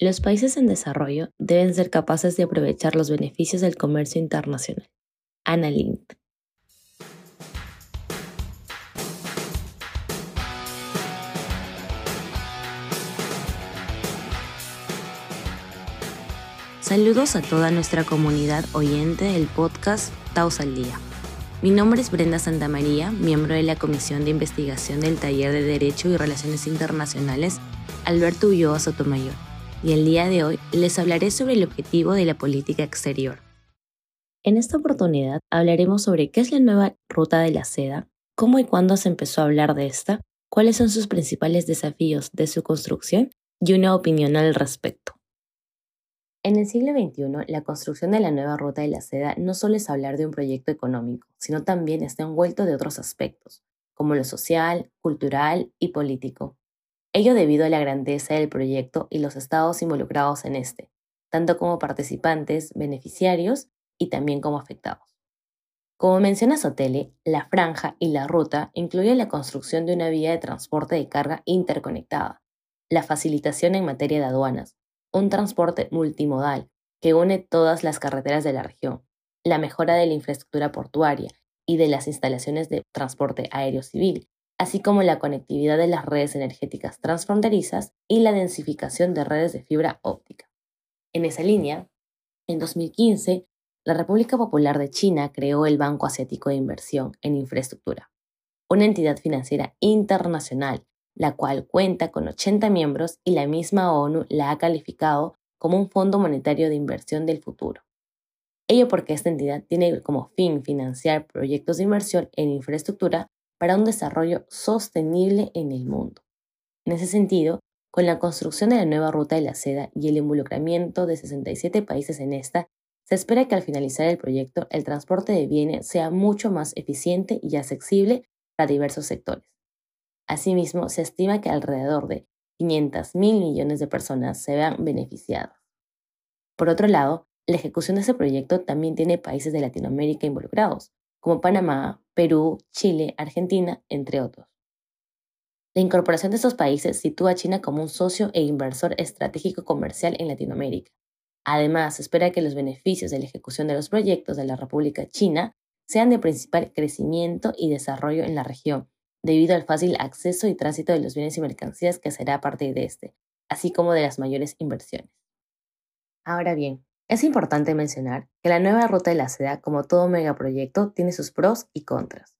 Los países en desarrollo deben ser capaces de aprovechar los beneficios del comercio internacional. Ana Lind. Saludos a toda nuestra comunidad oyente del podcast Taos al Día. Mi nombre es Brenda Santamaría, miembro de la Comisión de Investigación del Taller de Derecho y Relaciones Internacionales Alberto Ulloa Sotomayor, y el día de hoy les hablaré sobre el objetivo de la política exterior. En esta oportunidad hablaremos sobre qué es la nueva ruta de la seda, cómo y cuándo se empezó a hablar de esta, cuáles son sus principales desafíos de su construcción y una opinión al respecto. En el siglo XXI, la construcción de la nueva ruta de la seda no solo es hablar de un proyecto económico, sino también está envuelto de otros aspectos, como lo social, cultural y político. Ello debido a la grandeza del proyecto y los estados involucrados en este, tanto como participantes, beneficiarios y también como afectados. Como menciona Sotele, la franja y la ruta incluyen la construcción de una vía de transporte de carga interconectada, la facilitación en materia de aduanas, un transporte multimodal que une todas las carreteras de la región, la mejora de la infraestructura portuaria y de las instalaciones de transporte aéreo civil, así como la conectividad de las redes energéticas transfronterizas y la densificación de redes de fibra óptica. En esa línea, en 2015, la República Popular de China creó el Banco Asiático de Inversión en Infraestructura, una entidad financiera internacional la cual cuenta con 80 miembros y la misma ONU la ha calificado como un fondo monetario de inversión del futuro. Ello porque esta entidad tiene como fin financiar proyectos de inversión en infraestructura para un desarrollo sostenible en el mundo. En ese sentido, con la construcción de la nueva ruta de la seda y el involucramiento de 67 países en esta, se espera que al finalizar el proyecto el transporte de bienes sea mucho más eficiente y accesible para diversos sectores. Asimismo, se estima que alrededor de 500 mil millones de personas se vean beneficiadas. Por otro lado, la ejecución de este proyecto también tiene países de Latinoamérica involucrados, como Panamá, Perú, Chile, Argentina, entre otros. La incorporación de estos países sitúa a China como un socio e inversor estratégico comercial en Latinoamérica. Además, se espera que los beneficios de la ejecución de los proyectos de la República China sean de principal crecimiento y desarrollo en la región, debido al fácil acceso y tránsito de los bienes y mercancías que será a partir de este, así como de las mayores inversiones. Ahora bien, es importante mencionar que la nueva ruta de la seda, como todo megaproyecto, tiene sus pros y contras.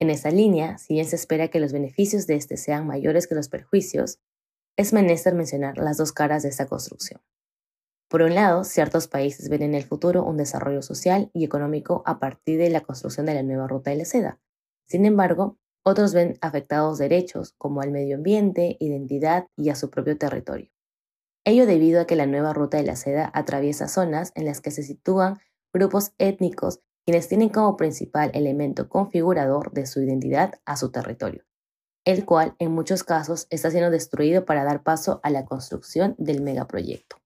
En esta línea, si bien se espera que los beneficios de este sean mayores que los perjuicios, es menester mencionar las dos caras de esta construcción. Por un lado, ciertos países ven en el futuro un desarrollo social y económico a partir de la construcción de la nueva ruta de la seda. Sin embargo, otros ven afectados derechos como al medio ambiente, identidad y a su propio territorio. Ello debido a que la nueva ruta de la seda atraviesa zonas en las que se sitúan grupos étnicos quienes tienen como principal elemento configurador de su identidad a su territorio, el cual en muchos casos está siendo destruido para dar paso a la construcción del megaproyecto.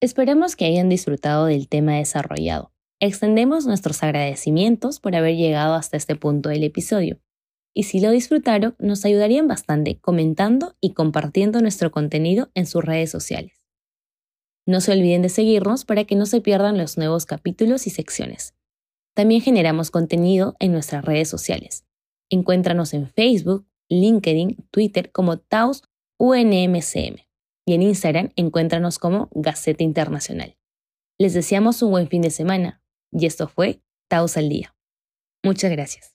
Esperemos que hayan disfrutado del tema desarrollado. Extendemos nuestros agradecimientos por haber llegado hasta este punto del episodio y si lo disfrutaron, nos ayudarían bastante comentando y compartiendo nuestro contenido en sus redes sociales. No se olviden de seguirnos para que no se pierdan los nuevos capítulos y secciones. También generamos contenido en nuestras redes sociales. Encuéntranos en Facebook, LinkedIn, Twitter como Taos UNMCM y en Instagram encuéntranos como Gaceta Internacional. Les deseamos un buen fin de semana y esto fue Taos al Día. Muchas gracias.